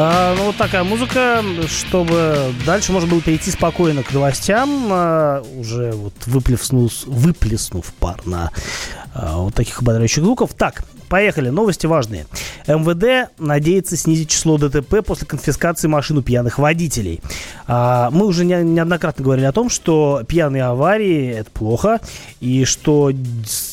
А, ну, вот такая музыка, чтобы дальше можно было перейти спокойно к новостям, а, уже вот выплеснув, выплеснув пар на вот таких ободряющих звуков. Так, Поехали, новости важные. МВД надеется снизить число ДТП после конфискации машин у пьяных водителей. А, мы уже неоднократно говорили о том, что пьяные аварии – это плохо, и что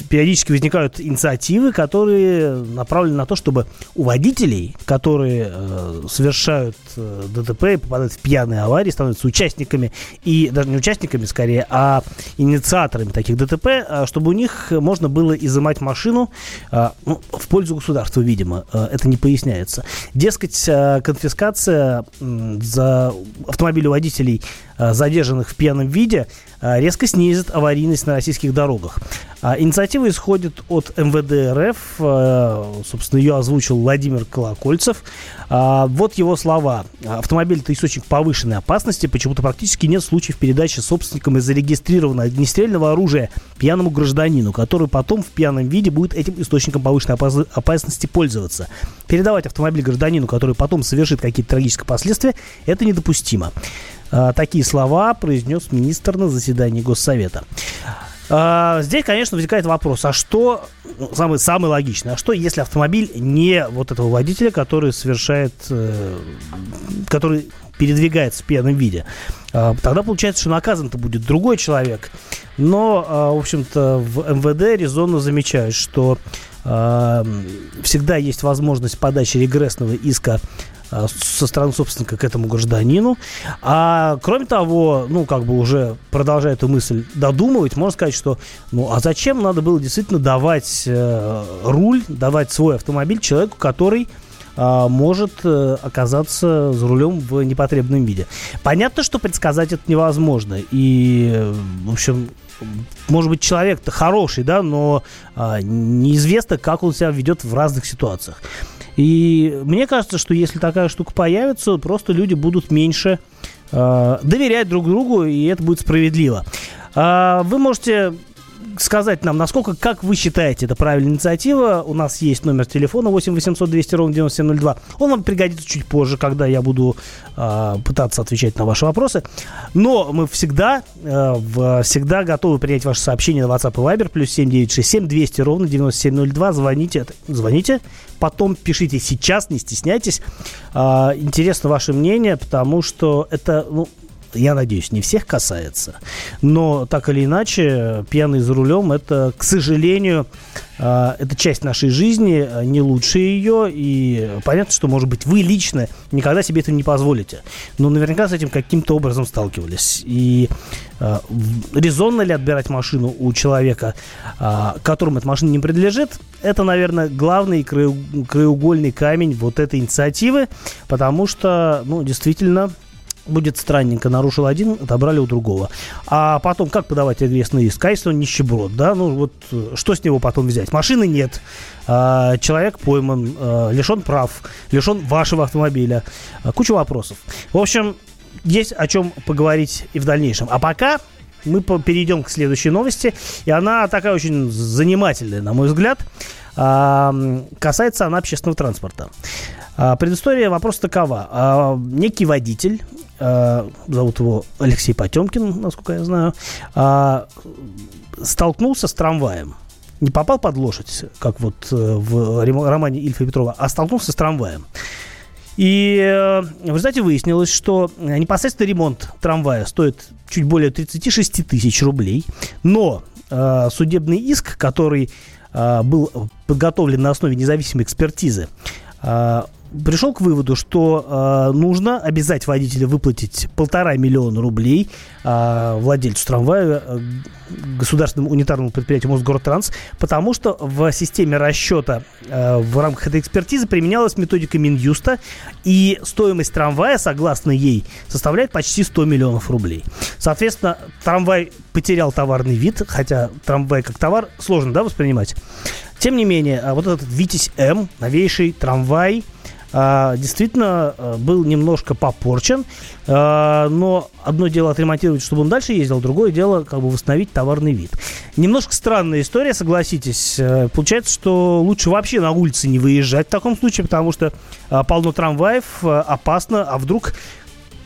периодически возникают инициативы, которые направлены на то, чтобы у водителей, которые э, совершают э, ДТП и попадают в пьяные аварии, становятся участниками, и даже не участниками скорее, а инициаторами таких ДТП, э, чтобы у них можно было изымать машину, э, ну, в пользу государства, видимо. Э, это не поясняется. Дескать, э, конфискация за автомобили водителей, э, задержанных в пьяном виде, резко снизит аварийность на российских дорогах. А инициатива исходит от МВД РФ. Собственно, ее озвучил Владимир Колокольцев. А, вот его слова. Автомобиль – это источник повышенной опасности. Почему-то практически нет случаев передачи собственникам из зарегистрированного огнестрельного оружия пьяному гражданину, который потом в пьяном виде будет этим источником повышенной опасности пользоваться. Передавать автомобиль гражданину, который потом совершит какие-то трагические последствия, это недопустимо. А, такие слова произнес министр на заседании Госсовета. А, здесь, конечно, возникает вопрос, а что, ну, самый, самый логичный, а что, если автомобиль не вот этого водителя, который совершает, э, который передвигается в пьяном виде? А, тогда получается, что наказан-то будет другой человек. Но, в общем-то, в МВД резонно замечают, что всегда есть возможность подачи регрессного иска со стороны собственника к этому гражданину. А кроме того, ну, как бы уже продолжая эту мысль додумывать, можно сказать, что, ну, а зачем надо было действительно давать э, руль, давать свой автомобиль человеку, который э, может э, оказаться за рулем в непотребном виде. Понятно, что предсказать это невозможно. И, в общем, может быть, человек-то хороший, да, но э, неизвестно, как он себя ведет в разных ситуациях. И мне кажется, что если такая штука появится, просто люди будут меньше э, доверять друг другу, и это будет справедливо. Э, вы можете сказать нам, насколько, как вы считаете, это правильная инициатива. У нас есть номер телефона 8 800 200 ровно 9702. Он вам пригодится чуть позже, когда я буду э, пытаться отвечать на ваши вопросы. Но мы всегда, э, всегда готовы принять ваши сообщения на WhatsApp и Viber. Плюс 7967 200 ровно 9702. Звоните, звоните. Потом пишите сейчас, не стесняйтесь. Э, интересно ваше мнение, потому что это, ну, я надеюсь, не всех касается. Но так или иначе, пьяный за рулем это, к сожалению, а, это часть нашей жизни, а, не лучше ее. И понятно, что, может быть, вы лично никогда себе этого не позволите. Но наверняка с этим каким-то образом сталкивались. И э, резонно ли отбирать машину у человека, которому эта машина не принадлежит, это, наверное, главный краеугольный камень вот этой инициативы, потому что, ну, действительно, будет странненько. Нарушил один, отобрали у другого. А потом, как подавать известный иск? Конечно, он нищеброд, да? Ну, вот что с него потом взять? Машины нет. А, человек пойман, а, лишен прав, лишен вашего автомобиля. А, куча вопросов. В общем, есть о чем поговорить и в дальнейшем. А пока мы перейдем к следующей новости. И она такая очень занимательная, на мой взгляд. Касается она общественного транспорта. Предыстория вопроса такова. Некий водитель э, зовут его Алексей Потемкин, насколько я знаю, э, столкнулся с трамваем. Не попал под лошадь, как вот э, в романе Ильфа Петрова, а столкнулся с трамваем. И э, в результате выяснилось, что непосредственно ремонт трамвая стоит чуть более 36 тысяч рублей, но э, судебный иск, который э, был подготовлен на основе независимой экспертизы, э, пришел к выводу, что э, нужно обязать водителя выплатить полтора миллиона рублей э, владельцу трамвая, э, государственному унитарному предприятию Мосгортранс, потому что в системе расчета э, в рамках этой экспертизы применялась методика Минюста, и стоимость трамвая, согласно ей, составляет почти 100 миллионов рублей. Соответственно, трамвай потерял товарный вид, хотя трамвай как товар сложно да, воспринимать. Тем не менее, а вот этот Витязь М, новейший трамвай – действительно а, был немножко попорчен. А, но одно дело отремонтировать, чтобы он дальше ездил, другое дело как бы восстановить товарный вид. Немножко странная история, согласитесь. Э, получается, что лучше вообще на улице не выезжать в таком случае, потому что полно трамваев, опасно, а вдруг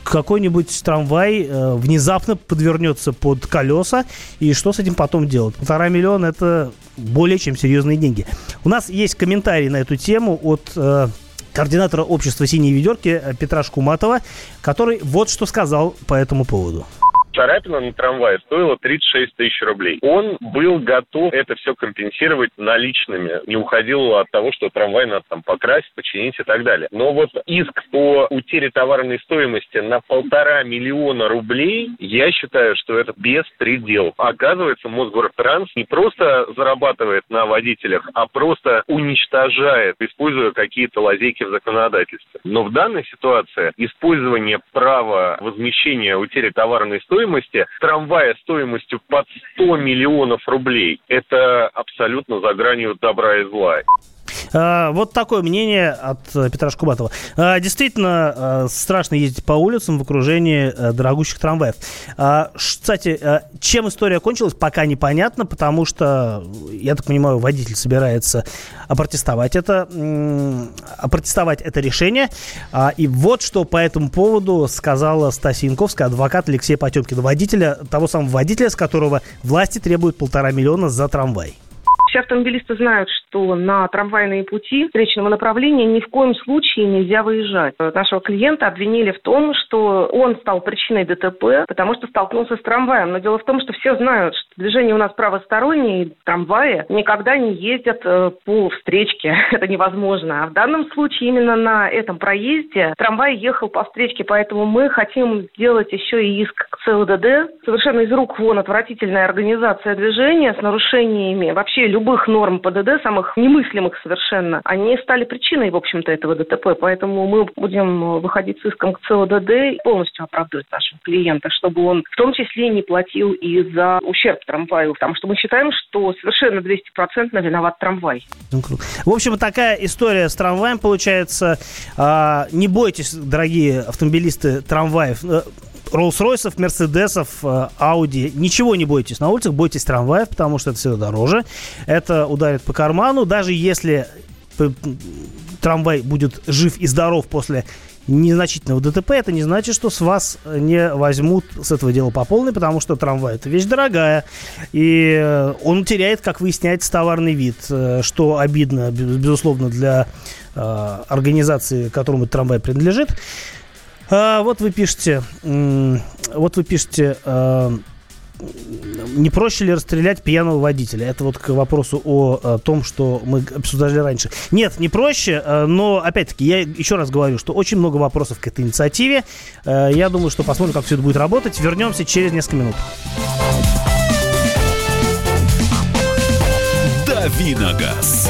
какой-нибудь трамвай э, внезапно подвернется под колеса, и что с этим потом делать? Полтора миллиона – это более чем серьезные деньги. У нас есть комментарий на эту тему от э, координатора общества «Синие ведерки» Петра Шкуматова, который вот что сказал по этому поводу царапина на трамвае стоила 36 тысяч рублей. Он был готов это все компенсировать наличными, не уходил от того, что трамвай надо там покрасить, починить и так далее. Но вот иск по утере товарной стоимости на полтора миллиона рублей, я считаю, что это беспредел. Оказывается, Мосгортранс не просто зарабатывает на водителях, а просто уничтожает, используя какие-то лазейки в законодательстве. Но в данной ситуации использование права возмещения утери товарной стоимости стоимости трамвая стоимостью под 100 миллионов рублей, это абсолютно за гранью добра и зла. А, вот такое мнение от э, Петра Шкубатова. А, действительно, э, страшно ездить по улицам в окружении э, дорогущих трамваев. А, кстати, чем история кончилась, пока непонятно, потому что, я так понимаю, водитель собирается опротестовать это, опротестовать это решение. И вот что по этому поводу сказала Стасия Янковская, адвокат Алексея Потемкина, водителя, того самого водителя, с которого власти требуют полтора миллиона за трамвай. Все автомобилисты знают, что на трамвайные пути встречного направления ни в коем случае нельзя выезжать. Нашего клиента обвинили в том, что он стал причиной ДТП, потому что столкнулся с трамваем. Но дело в том, что все знают, что движение у нас правостороннее, и трамваи никогда не ездят э, по встречке. Это невозможно. А в данном случае именно на этом проезде трамвай ехал по встречке, поэтому мы хотим сделать еще и иск к ЦУДД. Совершенно из рук вон отвратительная организация движения с нарушениями вообще любых норм ПДД, самых немыслимых совершенно, они стали причиной, в общем-то, этого ДТП. Поэтому мы будем выходить с иском к ЦОДД и полностью оправдывать нашего клиента, чтобы он в том числе не платил и за ущерб трамваю. Потому что мы считаем, что совершенно 200% виноват трамвай. В общем, такая история с трамваем получается. А, не бойтесь, дорогие автомобилисты, трамваев. Э, Роллс-Ройсов, Мерседесов, Ауди. Ничего не бойтесь на улицах, бойтесь трамваев, потому что это всегда дороже. Это ударит по карману. Даже если трамвай будет жив и здоров после незначительного ДТП, это не значит, что с вас не возьмут с этого дела по полной, потому что трамвай это вещь дорогая, и э, он теряет, как выясняется, товарный вид, э, что обидно, безусловно, для э, организации, которому трамвай принадлежит. А, вот вы пишете, вот вы пишете, а, не проще ли расстрелять пьяного водителя? Это вот к вопросу о, о том, что мы обсуждали раньше. Нет, не проще, а, но, опять-таки, я еще раз говорю, что очень много вопросов к этой инициативе. А, я думаю, что посмотрим, как все это будет работать. Вернемся через несколько минут. Давиногаз.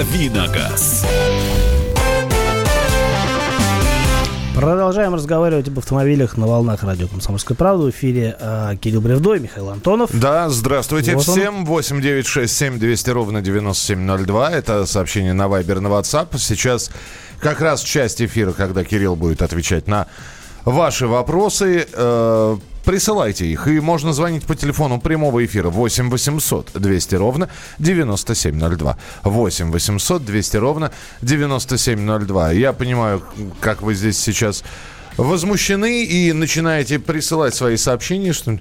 Давиногаз. Продолжаем разговаривать об автомобилях на волнах радио «Комсомольская правда». В эфире э, Кирилл Бревдо и Михаил Антонов. Да, здравствуйте вот всем. 8 9 6 7 200 ровно 9702. Это сообщение на Вайбер, на WhatsApp. Сейчас как раз часть эфира, когда Кирилл будет отвечать на ваши вопросы. Э, присылайте их. И можно звонить по телефону прямого эфира 8 800 200 ровно 9702. 8 800 200 ровно 9702. Я понимаю, как вы здесь сейчас возмущены и начинаете присылать свои сообщения, что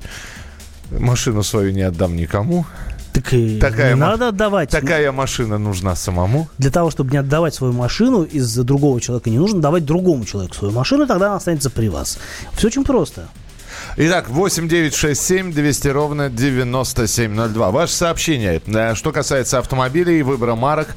машину свою не отдам никому. Так и такая не надо отдавать. Такая машина нужна самому. Для того, чтобы не отдавать свою машину из-за другого человека, не нужно давать другому человеку свою машину, тогда она останется при вас. Все очень просто. Итак, 8 9 6 7 200 ровно 9702. Ваше сообщение. Э, что касается автомобилей, выбора марок,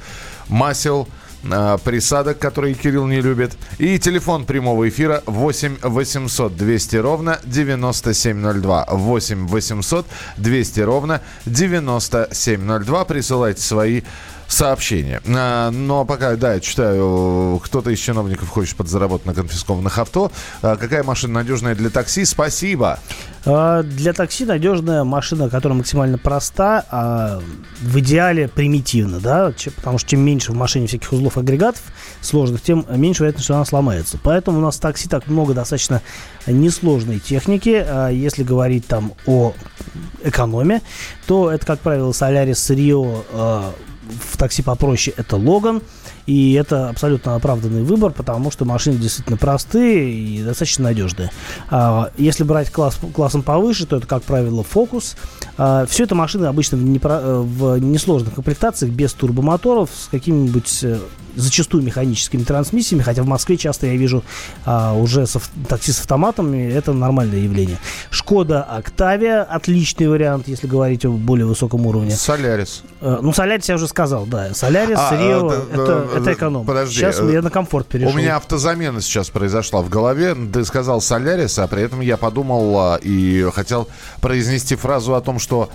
масел, э, присадок, которые Кирилл не любит. И телефон прямого эфира 8 800 200 ровно 9702. 8 800 200 ровно 9702. Присылайте свои сообщение. А, но пока, да, я читаю, кто-то из чиновников хочет подзаработать на конфискованных авто. А, какая машина надежная для такси? Спасибо. А, для такси надежная машина, которая максимально проста, а в идеале примитивна, да, потому что чем меньше в машине всяких узлов агрегатов сложных, тем меньше вероятность, что она сломается. Поэтому у нас в такси так много достаточно несложной техники. Если говорить там о экономе, то это, как правило, Solaris Rio в такси попроще это Логан. И это абсолютно оправданный выбор, потому что машины действительно простые и достаточно надежные. А, если брать класс, классом повыше, то это, как правило, Focus. А, все это машины обычно в, непро, в несложных комплектациях, без турбомоторов, с какими-нибудь э, зачастую механическими трансмиссиями, хотя в Москве часто я вижу а, уже с, такси с автоматами, это нормальное явление. Шкода Октавия, отличный вариант, если говорить о более высоком уровне. Солярис. А, ну, Солярис я уже сказал, да. Солярис, а, Рио, а, это, а, это эконом. Подожди. Сейчас я на комфорт перешел. У меня автозамена сейчас произошла в голове. Ты сказал Солярис, а при этом я подумал а, и хотел произнести фразу о том, что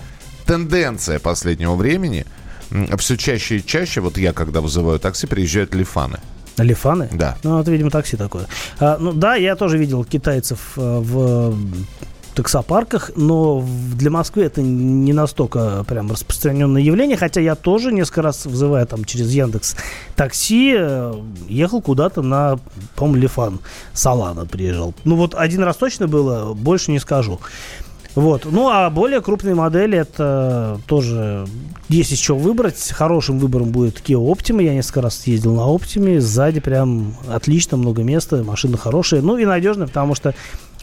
тенденция последнего времени – все чаще и чаще, вот я когда вызываю такси, приезжают лифаны. Лифаны? Да. Ну, это, видимо, такси такое. А, ну, да, я тоже видел китайцев э, в таксопарках, но для Москвы это не настолько прям распространенное явление, хотя я тоже несколько раз вызывая там через Яндекс такси, э, ехал куда-то на, по-моему, Лифан, Салана приезжал. Ну вот один раз точно было, больше не скажу. Вот. Ну, а более крупные модели, это тоже есть из выбрать. Хорошим выбором будет Kia Optima. Я несколько раз ездил на Optima. Сзади прям отлично, много места, машина хорошая. Ну и надежная, потому что,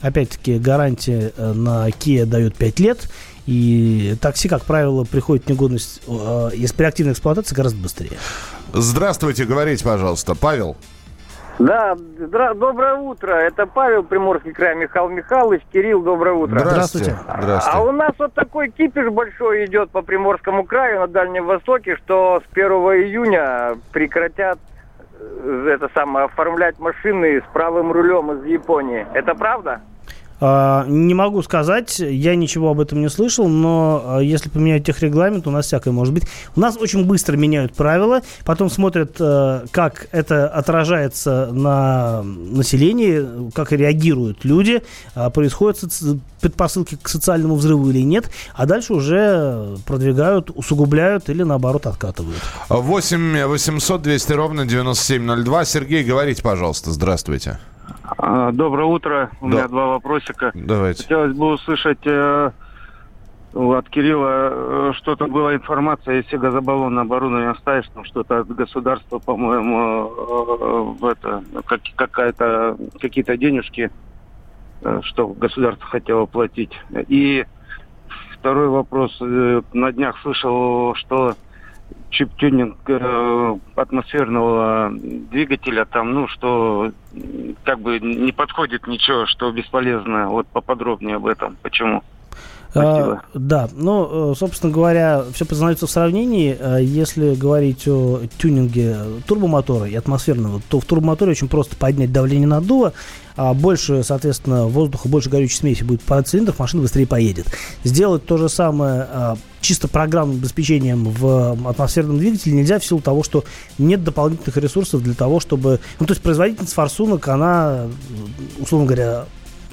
опять-таки, гарантия э, на Kia дают 5 лет. И такси, как правило, приходит в негодность, э, если при активной эксплуатации, гораздо быстрее. Здравствуйте, говорите, пожалуйста. Павел. Да, здра- доброе утро. Это Павел, Приморский край, Михаил Михайлович. Кирилл, доброе утро. Здравствуйте. Здравствуйте. А у нас вот такой кипиш большой идет по Приморскому краю на Дальнем Востоке, что с 1 июня прекратят э, это самое, оформлять машины с правым рулем из Японии. Это правда? А, не могу сказать, я ничего об этом не слышал, но а, если поменять техрегламент, у нас всякое может быть. У нас очень быстро меняют правила, потом смотрят, э, как это отражается на населении, как реагируют люди, а, происходят предпосылки к социальному взрыву или нет, а дальше уже продвигают, усугубляют или наоборот откатывают. 8 800 200 ровно 9702. Сергей, говорите, пожалуйста. Здравствуйте. А, доброе утро. У да. меня два вопросика. Давайте. Хотелось бы услышать э, от Кирилла, э, что-то была информация, если газобаллон оборудование оставишь, там что-то от государства, по-моему, э, в это, как, какая-то, какие-то денежки, э, что государство хотело платить. И второй вопрос. Э, на днях слышал, что чип-тюнинг э, атмосферного двигателя, там, ну, что как бы не подходит ничего, что бесполезно. Вот поподробнее об этом. Почему? А, да, ну, э, собственно говоря, все познается в сравнении. Э, если говорить о тюнинге турбомотора и атмосферного, то в турбомоторе очень просто поднять давление наддува, а больше, соответственно, воздуха, больше горючей смеси будет по цилиндрах, машина быстрее поедет. Сделать то же самое а, чисто программным обеспечением в атмосферном двигателе нельзя в силу того, что нет дополнительных ресурсов для того, чтобы... Ну, то есть производительность форсунок, она, условно говоря,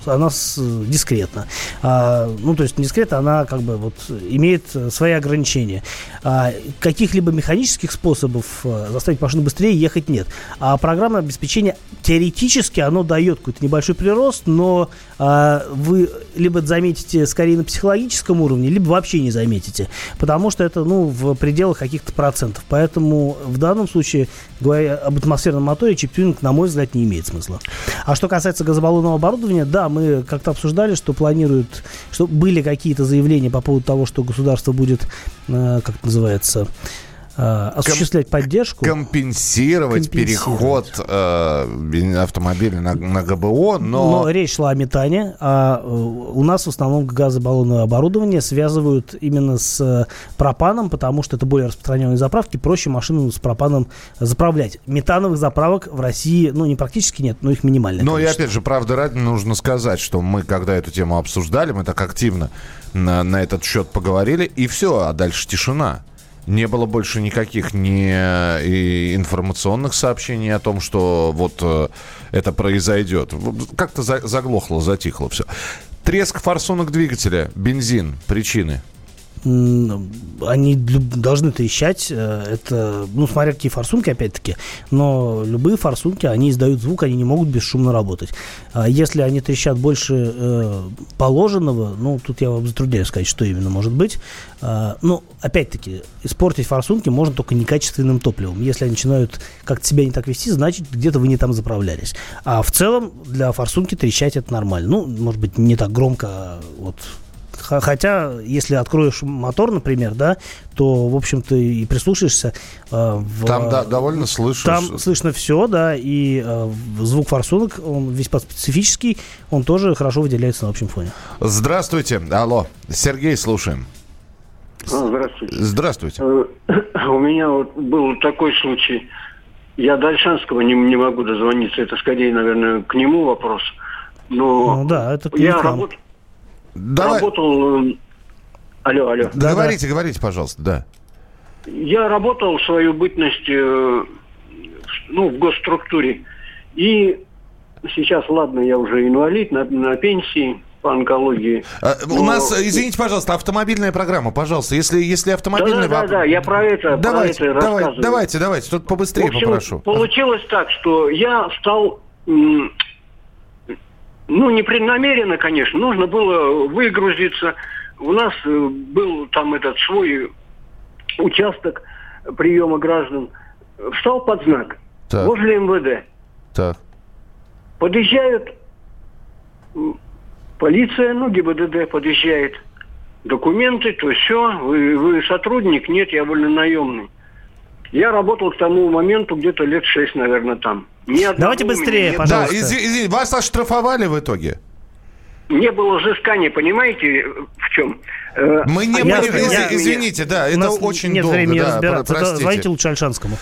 она с, дискретна. А, ну, то есть дискретна, она как бы вот имеет свои ограничения. А, каких-либо механических способов а, заставить машину быстрее ехать нет. А программное обеспечение теоретически оно дает какой-то небольшой прирост, но а, вы либо заметите скорее на психологическом уровне, либо вообще не заметите, потому что это ну, в пределах каких-то процентов. Поэтому в данном случае, говоря об атмосферном моторе, чип-тюнинг, на мой взгляд, не имеет смысла. А что касается газобаллонного оборудования, да, мы как-то обсуждали, что планируют, что были какие-то заявления по поводу того, что государство будет, э, как это называется, осуществлять Ком- поддержку. Компенсировать, переход э, автомобиля на, на ГБО, но... Но речь шла о метане, а э, у нас в основном газобаллонное оборудование связывают именно с пропаном, потому что это более распространенные заправки, проще машину с пропаном заправлять. Метановых заправок в России, ну, не практически нет, но их минимально. Но и опять же, правда ради, нужно сказать, что мы, когда эту тему обсуждали, мы так активно на, на этот счет поговорили, и все, а дальше тишина не было больше никаких ни э, информационных сообщений о том, что вот э, это произойдет. Как-то заглохло, затихло все. Треск форсунок двигателя, бензин, причины – они должны трещать. Э, это, ну, смотря какие форсунки, опять-таки. Но любые форсунки, они издают звук, они не могут бесшумно работать. А если они трещат больше э, положенного, ну, тут я вам затрудняюсь сказать, что именно может быть. Э, ну, опять-таки, испортить форсунки можно только некачественным топливом. Если они начинают как-то себя не так вести, значит, где-то вы не там заправлялись. А в целом для форсунки трещать это нормально. Ну, может быть, не так громко, а вот Хотя, если откроешь мотор, например, да, то, в общем-то, и прислушаешься. Э, в, там да, довольно слышно. Там слышно все, да, и э, звук форсунок, он весьма специфический, он тоже хорошо выделяется на общем фоне. Здравствуйте, алло, Сергей, слушаем. А, здравствуйте. Здравствуйте. Э, у меня вот был такой случай. Я до Альшанского не, не могу дозвониться. Это скорее, наверное, к нему вопрос. Но ну, да, это я работаю. Давай. Работал... Э, алло, алло. Да, говорите, да. говорите, пожалуйста, да. Я работал в свою бытность э, ну, в госструктуре. И сейчас, ладно, я уже инвалид на, на пенсии по онкологии. А, но... У нас, извините, пожалуйста, автомобильная программа, пожалуйста. Если, если автомобильная... Да, да, да, да, я про это, давайте, про это давай, рассказываю. Давайте, давайте, тут побыстрее в общем, попрошу. Получилось так, что я стал ну, непреднамеренно, конечно. Нужно было выгрузиться. У нас э, был там этот свой участок приема граждан. Встал под знак. Так. Возле МВД. Так. Подъезжают полиция, ну, ГИБДД подъезжает. Документы, то все. Вы, вы сотрудник? Нет, я вольно-наемный. Я работал к тому моменту где-то лет шесть, наверное, там. Ни Давайте быстрее, нет. пожалуйста. Да, извини, извини, вас оштрафовали в итоге? Не было взыскания, понимаете, в чем? Э, мы не, я, мы, я, извините, я, да, это очень нет долго. времени да, разбираться. Простите. Звоните лучше Альшанскому.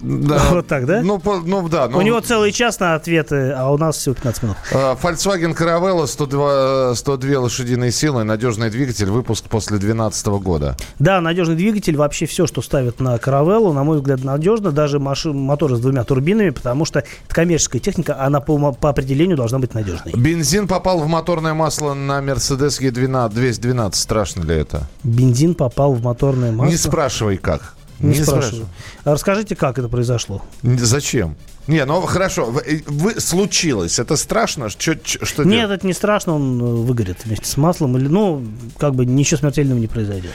Да. Вот так, да? Ну, по, ну да. Ну... У него целый час на ответы, а у нас всего 15 минут. А, Volkswagen Caravella 102, 102 лошадиные силы, надежный двигатель, выпуск после 2012 года. Да, надежный двигатель. Вообще все, что ставят на Caravella, на мой взгляд, надежно. Даже машин, моторы с двумя турбинами, потому что это коммерческая техника, она по, по определению должна быть надежной. Бензин попал в моторное масло на Mercedes E12, 212. Страшно ли это? Бензин попал в моторное масло? Не спрашивай как. Не, не спрашиваю. А расскажите, как это произошло? Зачем? Не, ну хорошо, вы, э, вы случилось, это страшно? Что, что Нет, делать? это не страшно, он э, выгорит вместе с маслом, или, ну, как бы ничего смертельного не произойдет.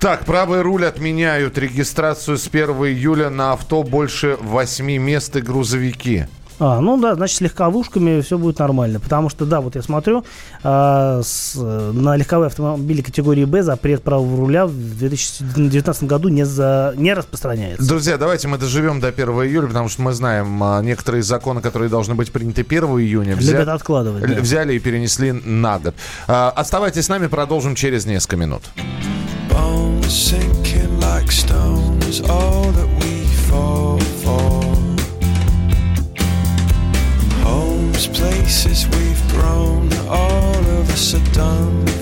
Так, правый руль отменяют регистрацию с 1 июля на авто больше 8 мест и грузовики. А, ну да, значит, с легковушками все будет нормально. Потому что, да, вот я смотрю, э, с, на легковые автомобили категории Б запрет правого руля в 2019 году не, за, не распространяется. Друзья, давайте мы доживем до 1 июля, потому что мы знаем, а, некоторые законы, которые должны быть приняты 1 июня, взя... Любят откладывать, да. взяли и перенесли на год. А, оставайтесь с нами, продолжим через несколько минут. like stones, all that we fall places we've grown, all of us are done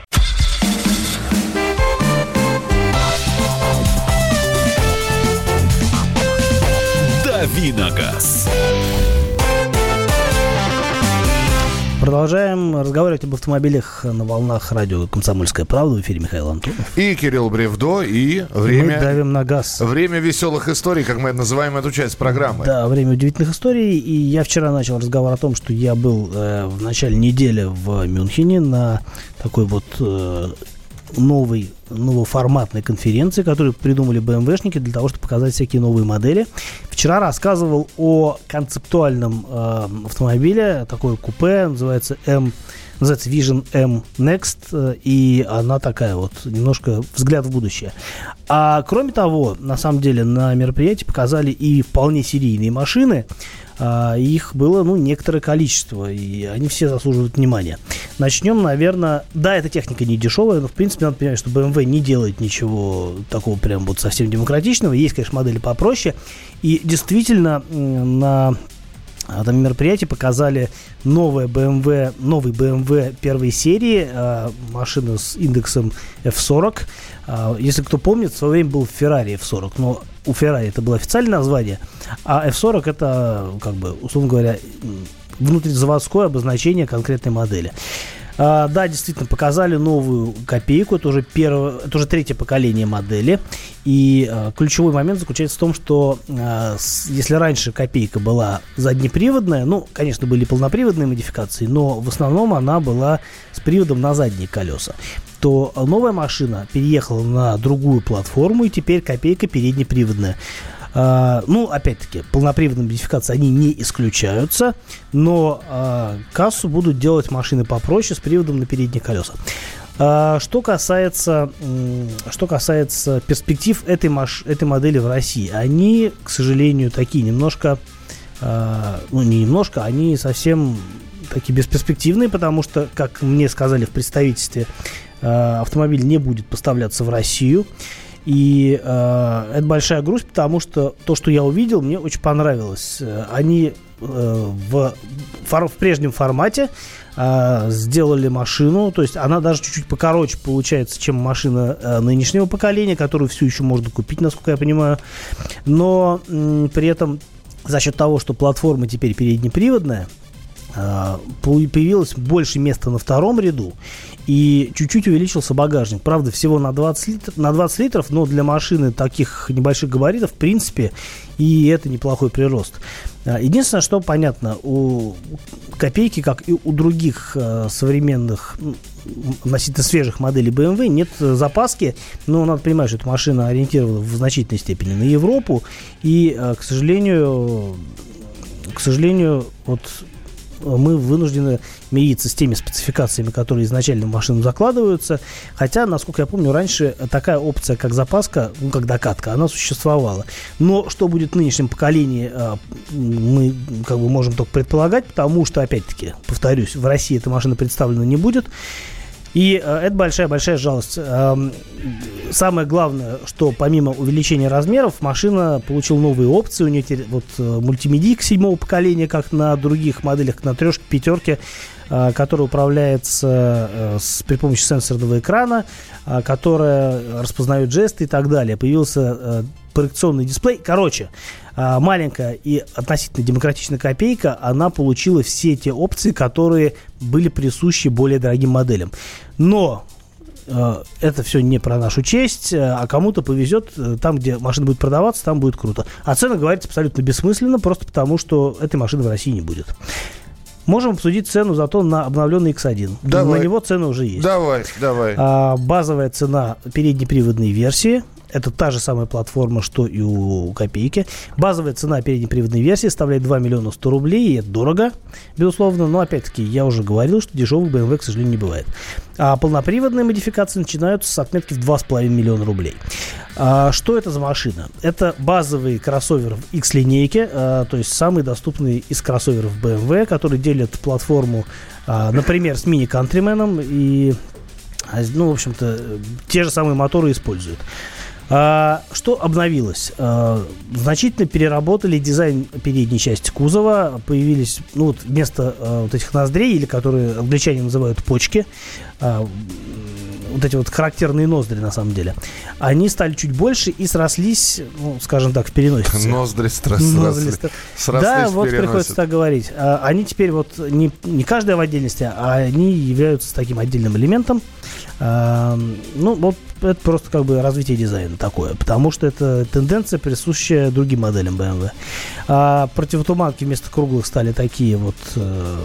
Давиногаз. Продолжаем разговаривать об автомобилях на волнах радио «Комсомольская правда». В эфире Михаил Антонов. И Кирилл Бревдо, и Мы время... давим на газ. Время веселых историй, как мы называем эту часть программы. Да, время удивительных историй. И я вчера начал разговор о том, что я был э, в начале недели в Мюнхене на такой вот э, новой, новоформатной конференции, которую придумали БМВшники для того, чтобы показать всякие новые модели. Вчера рассказывал о концептуальном э, автомобиле, такое купе, называется M называется Vision M Next, э, и она такая вот, немножко взгляд в будущее. А кроме того, на самом деле, на мероприятии показали и вполне серийные машины, а, их было, ну, некоторое количество, и они все заслуживают внимания. Начнем, наверное, да, эта техника не дешевая, но, в принципе, надо понимать, что BMW не делает ничего такого прям вот совсем демократичного. Есть, конечно, модели попроще, и действительно на этом мероприятии показали новое BMW, новый BMW первой серии, э, машина с индексом F40. Э, если кто помнит, в свое время был Ferrari F40, но у Ferrari это было официальное название, а F40 это, как бы, условно говоря, внутризаводское обозначение конкретной модели. А, да, действительно, показали новую копейку. Это уже, первое, это уже третье поколение модели. И а, ключевой момент заключается в том, что а, с- если раньше копейка была заднеприводная, ну, конечно, были полноприводные модификации, но в основном она была с приводом на задние колеса то новая машина переехала на другую платформу, и теперь копейка переднеприводная. А, ну, опять-таки, полноприводные модификации, они не исключаются, но а, кассу будут делать машины попроще с приводом на передние колеса. А, что касается, что касается перспектив этой, маш, этой модели в России, они, к сожалению, такие немножко, а, ну, не немножко, они совсем такие бесперспективные, потому что, как мне сказали в представительстве, э, автомобиль не будет поставляться в Россию. И э, это большая грусть, потому что то, что я увидел, мне очень понравилось. Э, Они э, в, в прежнем формате э, сделали машину, то есть она даже чуть-чуть покороче получается, чем машина э, нынешнего поколения, которую все еще можно купить, насколько я понимаю. Но м, при этом за счет того, что платформа теперь переднеприводная, по- появилось больше места на втором ряду и чуть-чуть увеличился багажник. Правда, всего на 20, литр, на 20 литров, но для машины таких небольших габаритов, в принципе, и это неплохой прирост. А, Единственное, что понятно, у копейки, как и у других э, современных относительно свежих моделей BMW, нет э, запаски, но надо понимать, что эта машина ориентирована в значительной степени на Европу, и, э, к сожалению, к сожалению, вот мы вынуждены мириться с теми спецификациями, которые изначально в машину закладываются. Хотя, насколько я помню, раньше такая опция, как запаска, ну, как докатка, она существовала. Но что будет в нынешнем поколении, э, мы как бы можем только предполагать, потому что, опять-таки, повторюсь, в России эта машина представлена не будет. И э, это большая-большая жалость. Эм, самое главное, что помимо увеличения размеров, машина получила новые опции. У нее теперь вот э, мультимедийка седьмого поколения, как на других моделях, на трешке, пятерке, которая управляется э, с, при помощи сенсорного экрана, э, которая распознает жесты и так далее. Появился э, проекционный дисплей. Короче, маленькая и относительно демократичная копейка, она получила все те опции, которые были присущи более дорогим моделям. Но э, это все не про нашу честь, э, а кому-то повезет, э, там, где машина будет продаваться, там будет круто. А цена говорить абсолютно бессмысленно, просто потому, что этой машины в России не будет. Можем обсудить цену зато на обновленный X1. Давай. На него цена уже есть. Давай, давай. А, базовая цена переднеприводной версии это та же самая платформа, что и у Копейки. Базовая цена переднеприводной версии составляет 2 миллиона 100 рублей, и это дорого, безусловно. Но, опять-таки, я уже говорил, что дешевых BMW, к сожалению, не бывает. А полноприводные модификации начинаются с отметки в 2,5 миллиона рублей. А, что это за машина? Это базовый кроссовер в X-линейке, а, то есть самый доступный из кроссоверов BMW, который делит платформу, а, например, с мини-кантрименом и а, ну, в общем-то, те же самые моторы используют. А, что обновилось? А, значительно переработали дизайн передней части кузова. Появились, ну вот вместо а, вот этих ноздрей, или которые англичане называют почки, вот эти вот характерные ноздри, на самом деле, они стали чуть больше и срослись, ну, скажем так, в переносице. Ноздри сросли. Стро- Срослись Да, вот приходится так говорить. Они теперь вот не, не каждая в отдельности, а они являются таким отдельным элементом. Ну, вот это просто как бы развитие дизайна такое, потому что это тенденция, присущая другим моделям BMW. А противотуманки вместо круглых стали такие вот э,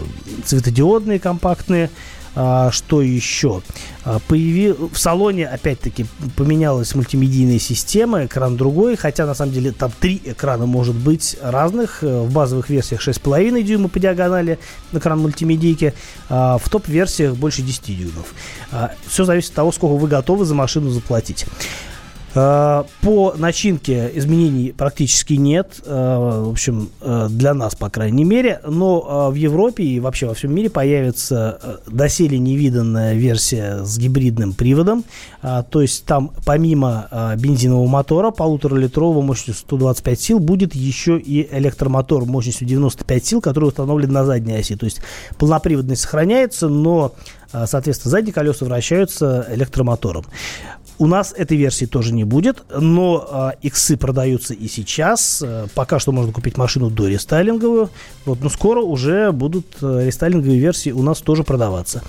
цветодиодные, компактные. А, что еще? А, появи- В салоне, опять-таки, поменялась мультимедийная система, экран другой, хотя, на самом деле, там три экрана может быть разных. Э, В базовых версиях 6,5 дюйма по диагонали, экран мультимедийки, а в топ-версиях больше 10 дюймов. Все зависит от того, сколько вы готовы за машину заплатить. Э, По начинке изменений практически нет, э, в общем, э, для нас, по крайней мере, но в Европе и вообще во всем мире появится доселе невиданная версия с гибридным приводом, то есть там помимо бензинового мотора полуторалитрового мощностью 125 сил будет еще и электромотор мощностью 95 сил, который установлен на задней оси, то есть полноприводность сохраняется, но Соответственно, задние колеса вращаются электромотором. У нас этой версии тоже не будет, но иксы продаются и сейчас. Э, Пока что можно купить машину до рестайлинговую. Вот, но скоро уже будут э, рестайлинговые версии у нас тоже продаваться.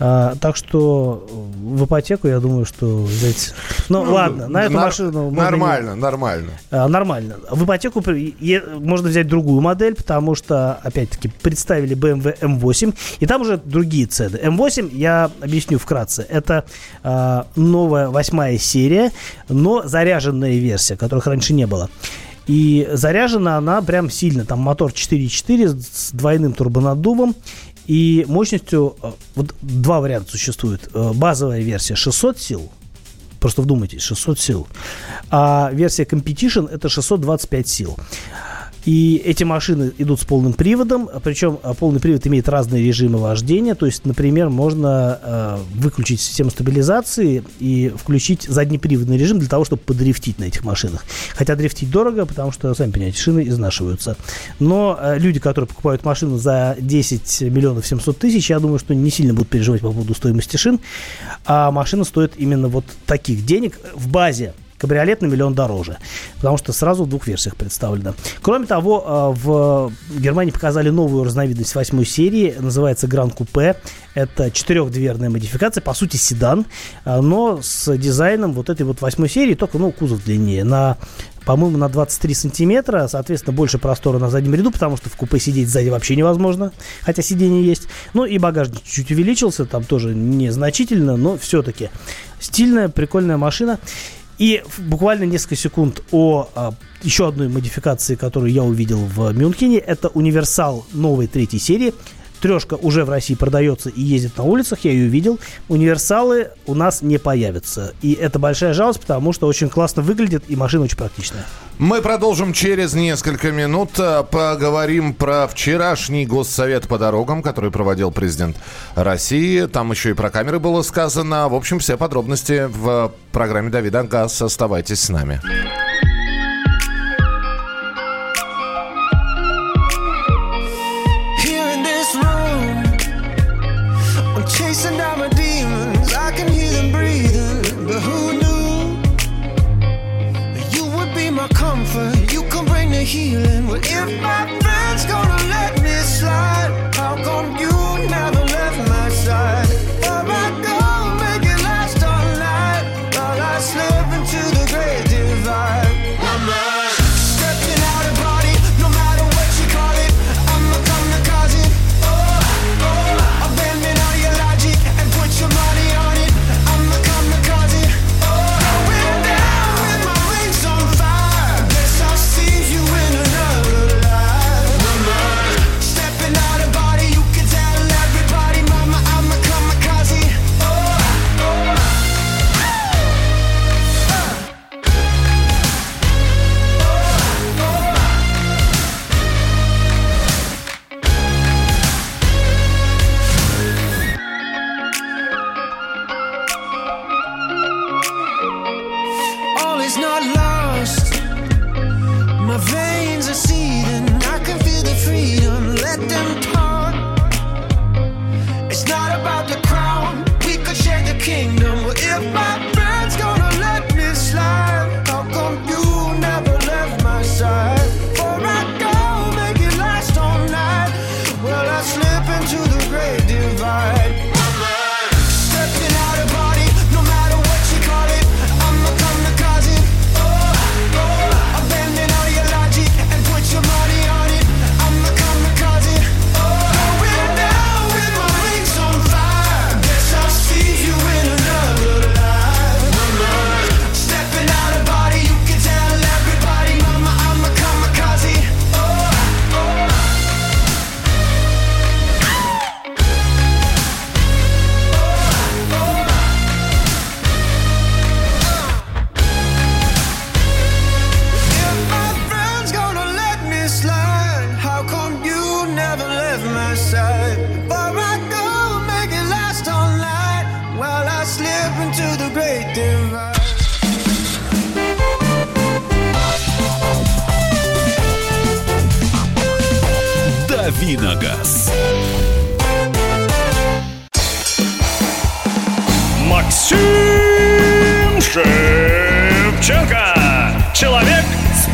А, так что в ипотеку, я думаю, что взять... Ну, ладно, на эту Нар- машину... можно не- Нормально, нормально. а, Нормально. В ипотеку при- е- можно взять другую модель, потому что, опять-таки, представили BMW M8, и там уже другие цены. M8, я объясню вкратце, это а, новая восьмая серия, но заряженная версия, которых раньше не было. И заряжена она прям сильно. Там мотор 4.4 с двойным турбонаддувом и мощностью... э, Вот два варианта существует. Э, Базовая версия 600 сил, Просто вдумайтесь, 600 сил. А версия Competition это 625 сил. И эти машины идут с полным приводом, причем а, полный привод имеет разные режимы вождения. То есть, например, можно э, выключить систему стабилизации и включить заднеприводный режим для того, чтобы подрифтить на этих машинах. Хотя дрифтить дорого, потому что, сами понимаете, шины изнашиваются. Но э, люди, которые покупают машину за 10 миллионов 700 тысяч, я думаю, что не сильно будут переживать по поводу стоимости шин. А машина стоит именно вот таких денег в базе. Кабриолет на миллион дороже, потому что сразу в двух версиях представлено. Кроме того, э, в Германии показали новую разновидность восьмой серии, называется Гран Купе. Это четырехдверная модификация, по сути седан, э, но с дизайном вот этой вот восьмой серии, только ну, кузов длиннее, на по-моему, на 23 сантиметра, соответственно, больше простора на заднем ряду, потому что в купе сидеть сзади вообще невозможно, хотя сиденье есть. Ну и багажник чуть увеличился, там тоже незначительно, но все-таки стильная, прикольная машина. И буквально несколько секунд о а, еще одной модификации, которую я увидел в Мюнхене. Это универсал новой третьей серии. Трешка уже в России продается и ездит на улицах, я ее видел. Универсалы у нас не появятся. И это большая жалость, потому что очень классно выглядит и машина очень практичная. Мы продолжим через несколько минут. Э, Поговорим про вчерашний госсовет по дорогам, который проводил президент России. Там еще и про камеры было сказано. В общем, все подробности в программе Давида Газ. Оставайтесь с нами.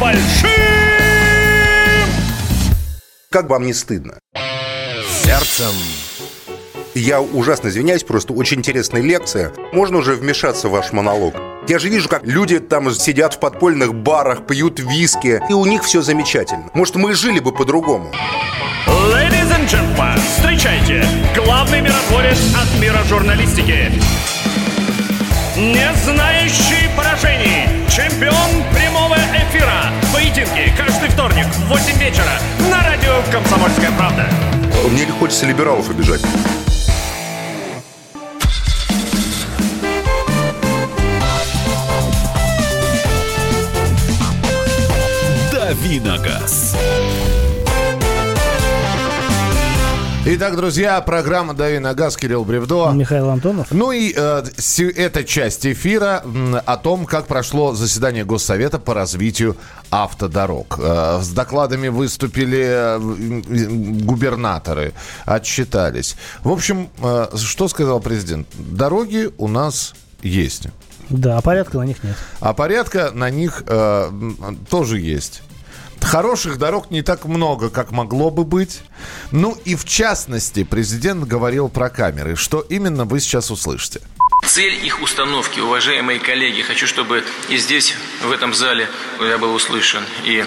Большим... Как вам не стыдно? Сердцем. Я ужасно извиняюсь, просто очень интересная лекция. Можно уже вмешаться в ваш монолог? Я же вижу, как люди там сидят в подпольных барах, пьют виски, и у них все замечательно. Может, мы и жили бы по-другому. Ladies and gentlemen, встречайте, главный миротворец от мира журналистики. Не знающий поражений, чемпион. Поединки каждый вторник в 8 вечера на радио «Комсомольская правда». Мне не хочется либералов обижать. Давиногаз. Итак, друзья, программа «Дави на газ», Кирилл Бревдо. Михаил Антонов. Ну и э, эта часть эфира м, о том, как прошло заседание Госсовета по развитию автодорог. Э, с докладами выступили э, губернаторы, отчитались. В общем, э, что сказал президент? Дороги у нас есть. Да, а порядка на них нет. А порядка на них э, тоже есть. Хороших дорог не так много, как могло бы быть. Ну и в частности, президент говорил про камеры. Что именно вы сейчас услышите? Цель их установки, уважаемые коллеги, хочу, чтобы и здесь, в этом зале, я был услышан, и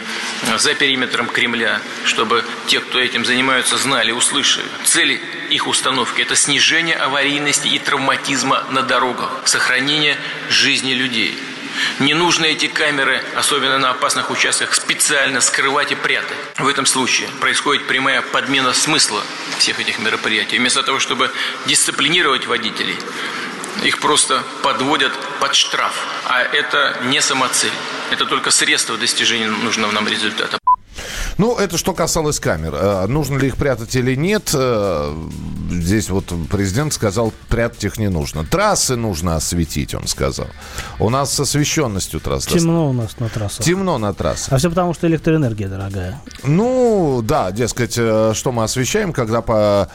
за периметром Кремля, чтобы те, кто этим занимаются, знали, услышали. Цель их установки – это снижение аварийности и травматизма на дорогах, сохранение жизни людей. Не нужно эти камеры, особенно на опасных участках, специально скрывать и прятать. В этом случае происходит прямая подмена смысла всех этих мероприятий. Вместо того, чтобы дисциплинировать водителей, их просто подводят под штраф. А это не самоцель. Это только средство достижения нужного нам результата. Ну, это что касалось камер. Э, Нужно ли их прятать или нет? э, Здесь вот президент сказал, прятать их не нужно. Трассы нужно осветить, он сказал. У нас с освещенностью трасс. Темно у нас на трассах. Темно на трассах. А все потому, что электроэнергия дорогая. Ну, да, дескать, э, что мы освещаем, когда по,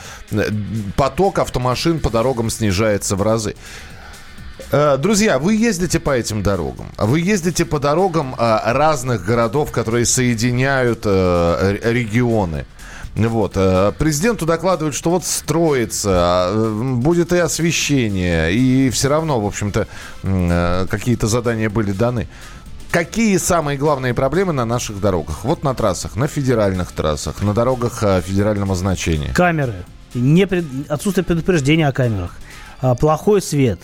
поток автомашин по дорогам снижается в разы. Э, Друзья, вы ездите по этим дорогам. Вы ездите по дорогам э, разных городов, которые соединяют э, регионы. Вот. Президенту докладывают, что вот строится, э, будет и освещение, и все равно, в общем-то, какие-то задания были даны. Какие самые главные проблемы на наших дорогах? Вот на трассах, на федеральных трассах, на дорогах федерального значения. Камеры. Не пред- Отсутствие предупреждения о камерах. А, Плохой свет.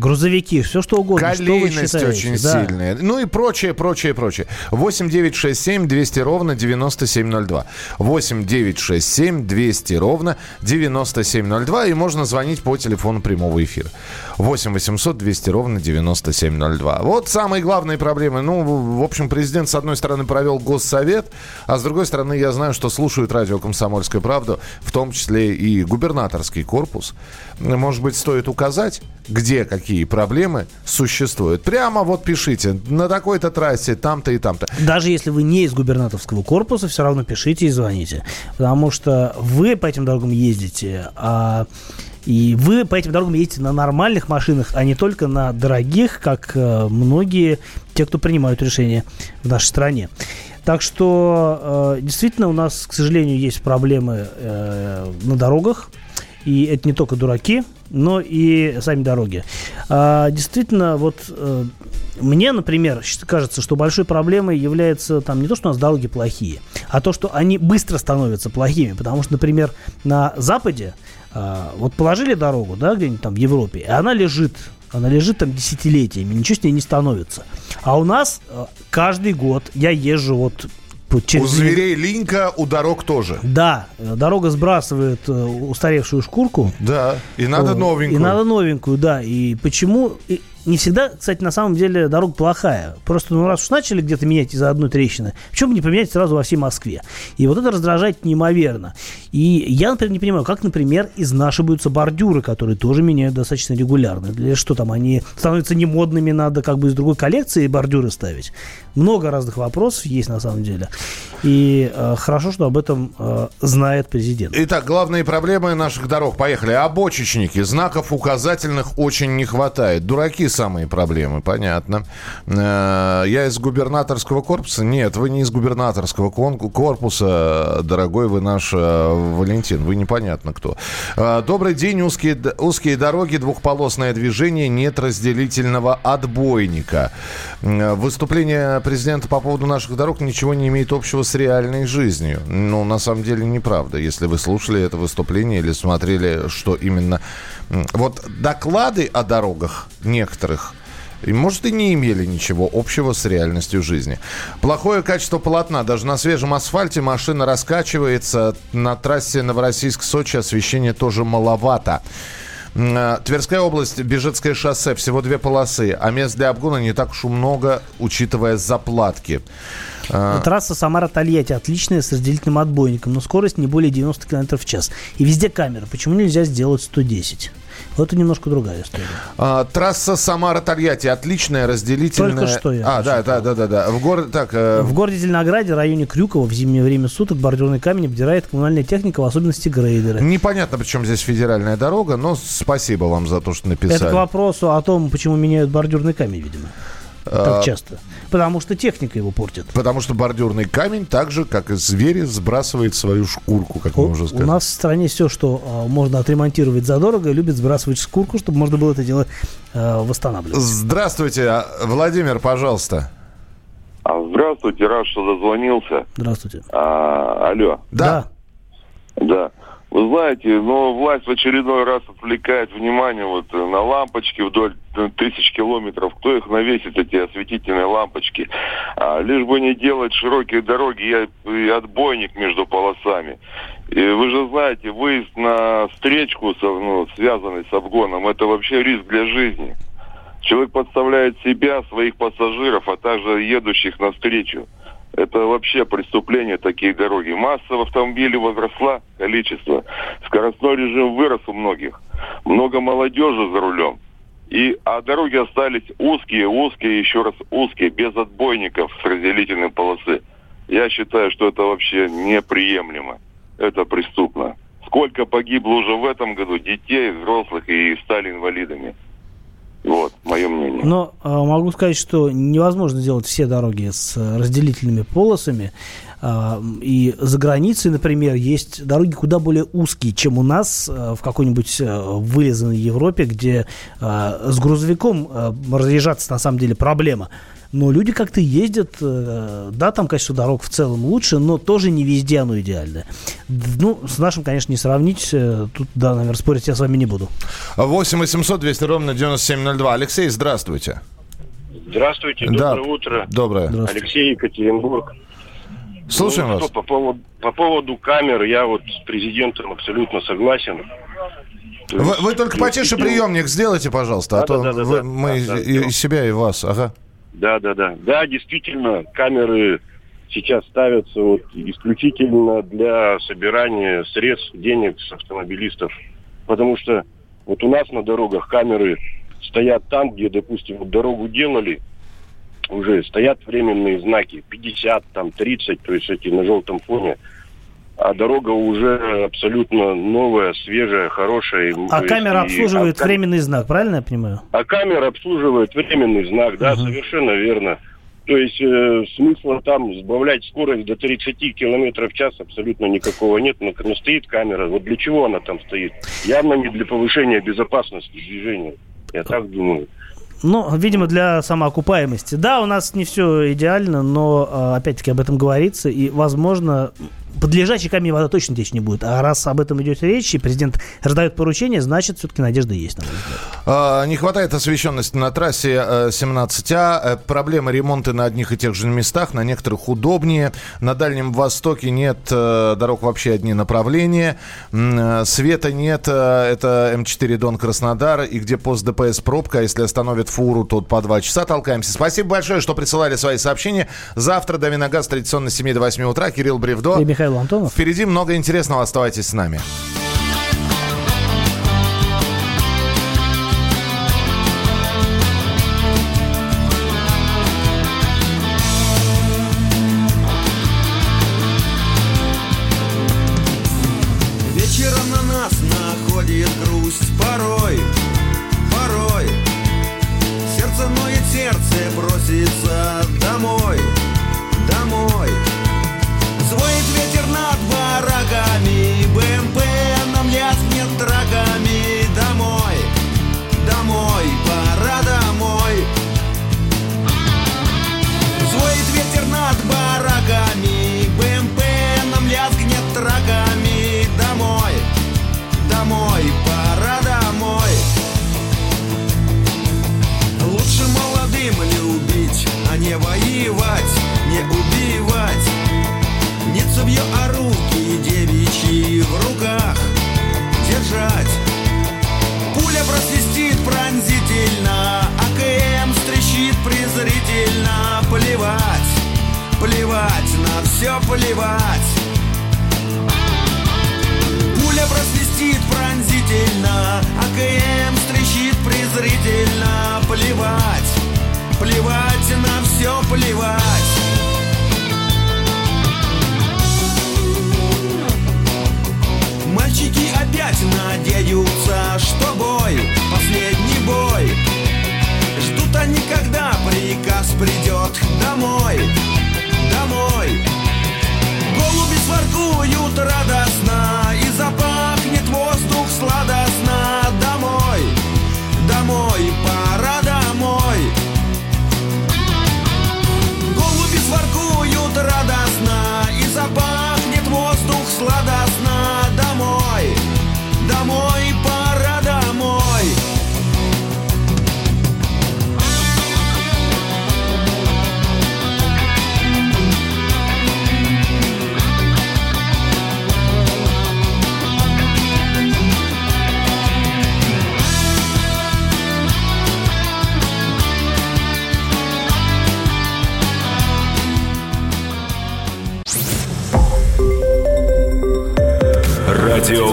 Грузовики, все что угодно. Колейность очень Да. сильная. Ну и прочее, прочее, прочее. 8 9 6 7 200 ровно 9702. 8 9 6 7 200 ровно 9702. И можно звонить по телефону прямого эфира. 8 800 200 ровно 9702. Вот самые главные проблемы. Ну, в общем, президент, с одной стороны, провел госсовет, а с другой стороны, я знаю, что слушают радио «Комсомольская правда», в том числе и губернаторский корпус. Может быть, стоит указать, где какие проблемы существуют. Прямо вот пишите, на такой-то трассе, там-то и там-то. Даже если вы не из губернаторского корпуса, все равно пишите и звоните. Потому что вы по этим дорогам ездите, а, и вы по этим дорогам ездите на нормальных машинах, а не только на дорогих, как э, многие те, кто принимают решения в нашей стране. Так что э, действительно у нас, к сожалению, есть проблемы э, на дорогах. И это не только дураки, но и сами дороги. А, действительно, вот э, мне, например, кажется, что большой проблемой является там не то, что у нас дороги плохие, а то, что они быстро становятся плохими. Потому что, например, на Западе а, вот положили дорогу, да, где-нибудь там в Европе, и она лежит она лежит там десятилетиями, ничего с ней не становится. А у нас э, каждый год я езжу вот по- У через зверей линька, у дорог тоже. да, э, дорога сбрасывает э, устаревшую шкурку. Да, и надо Вот. новенькую. И надо новенькую, да. И почему... не всегда, кстати, на самом деле дорога плохая. Просто, ну, раз уж начали где-то менять из-за одной трещины, почему бы не поменять сразу во всей Москве? И вот это раздражает неимоверно. И я, например, не понимаю, как, например, изнашиваются бордюры, которые тоже меняют достаточно регулярно. Для что там, они становятся немодными, надо как бы из другой коллекции бордюры ставить. Много разных вопросов есть на самом деле. И э, хорошо, что об этом э, знает президент. Итак, главные проблемы наших дорог. Поехали. Обочечники. Знаков указательных очень не хватает. Дураки самые проблемы, понятно. Э, Я из губернаторского корпуса? Нет, вы не из губернаторского корпуса, дорогой вы наш э, Валентин. Вы непонятно кто. Э, Добрый день. Узкие, узкие дороги, двухполосное движение, нет разделительного отбойника. Выступление президента по поводу наших дорог ничего не имеет общего с реальной жизнью. Ну, на самом деле, неправда. Если вы слушали это выступление или смотрели, что именно... Вот доклады о дорогах некоторых может, и не имели ничего общего с реальностью жизни. Плохое качество полотна. Даже на свежем асфальте машина раскачивается. На трассе Новороссийск-Сочи освещения тоже маловато. Э, Тверская область, Бежецкое шоссе, всего две полосы, а мест для обгона не так уж много, учитывая заплатки. Э, Трасса Самара-Тольятти отличная с разделительным отбойником, но скорость не более 90 км в час. И везде камеры. Почему нельзя сделать 110? Вот это немножко другая история. А, трасса Самара-Тольятти, отличная, разделительная. Только что я А, да, да, да, да, да. В городе, так, э, В городе Зеленограде, районе Крюкова, в зимнее время суток бордюрный камень обдирает коммунальная техника, в особенности грейдеры. непонятно, причем здесь федеральная дорога, но спасибо вам за то, что написали. Это к вопросу о том, почему меняют бордюрный камень, видимо. А, Так часто. Потому что техника его портит. Потому что бордюрный камень, так же, как и звери, сбрасывает свою шкурку, как мы уже У сказали. нас в стране все, что а, можно отремонтировать задорого, любят сбрасывать шкурку, чтобы можно было это дело а, восстанавливать. Здравствуйте, а, Владимир, пожалуйста. А, Здравствуйте, рад, что дозвонился. Здравствуйте. А, алло. Да. Да. Вы знаете, но власть в очередной раз отвлекает внимание вот э, на лампочки вдоль э, тысяч километров. Кто их навесит, эти осветительные лампочки? А, лишь бы не делать широкие дороги и, и отбойник между полосами. И вы же знаете, выезд на встречку, со- ну, связанный с обгоном, это вообще риск для жизни. Человек подставляет себя, своих пассажиров, а также едущих навстречу. Это вообще преступление, такие дороги. Масса в автомобиле возросла, количество. Скоростной режим вырос у многих. Много молодежи за рулем. И, а дороги остались узкие, узкие, еще раз узкие, без отбойников с разделительной полосы. Я считаю, что это вообще неприемлемо. Это преступно. Сколько погибло уже в этом году детей, взрослых и стали инвалидами. Вот, мое мнение. Но э, могу сказать, что невозможно делать все дороги с э, разделительными полосами. А, И за границей, например, есть дороги куда более узкие, чем у нас э, в какой-нибудь э, вылизанной Европе, где э, с грузовиком э, разъезжаться на самом деле проблема. Но люди как-то ездят, э, да, там качество дорог в целом лучше, но тоже не везде оно идеальное. Ну, с нашим, конечно, не сравнить. э, Тут, да, наверное, спорить я с вами не буду. 8 800 200 ровно 9702. Алексей, здравствуйте. Здравствуйте, Да. доброе утро. Доброе. Алексей Екатеринбург. Слушаем Ну, вас. что, по поводу, по поводу камер я вот с президентом абсолютно согласен. То Вы, есть, вы только потише приемник сделайте, пожалуйста, а то Да-да-да-да-да. вы- мы Да, да, и, и себя, и вас. Ага. Да, да, да. Да, действительно, камеры сейчас ставятся вот исключительно для собирания средств, денег с автомобилистов. Потому что вот у нас на дорогах камеры стоят там, где, допустим, вот дорогу делали, уже стоят временные знаки 50, там 30, то есть эти на желтом фоне. А дорога уже абсолютно новая, свежая, хорошая. И, А есть камера и- обслуживает а кам- временный знак, правильно я понимаю? а камера обслуживает временный знак, да, совершенно верно. То есть э, смысла там сбавлять скорость до 30 километров в час абсолютно никакого нет. Но, но стоит камера. Вот для чего она там стоит? Явно не для повышения безопасности движения. Я так думаю. Ну, видимо, для самоокупаемости. Да, у нас не все идеально, но а, опять-таки об этом говорится, и, возможно, под лежачей камень вода точно течь не будет. А раз об этом идет речь, и президент раздает поручение, значит, все-таки надежда есть, на мой взгляд. А, Не хватает освещенности на трассе э, 17А. Э, Проблема ремонта на одних и тех же местах, на некоторых удобнее. На Дальнем Востоке нет э, дорог вообще одни направления. Э, Света нет. э, Это М4 Дон Краснодар. И где пост ДПС пробка. А Если остановят фуру, то по два часа толкаемся. Спасибо большое, что присылали свои сообщения. Завтра до Виногаз традиционно с 7 до 8 утра. Кирилл Бревдо. И Михаил Антонов. Впереди много интересного. Оставайтесь с нами.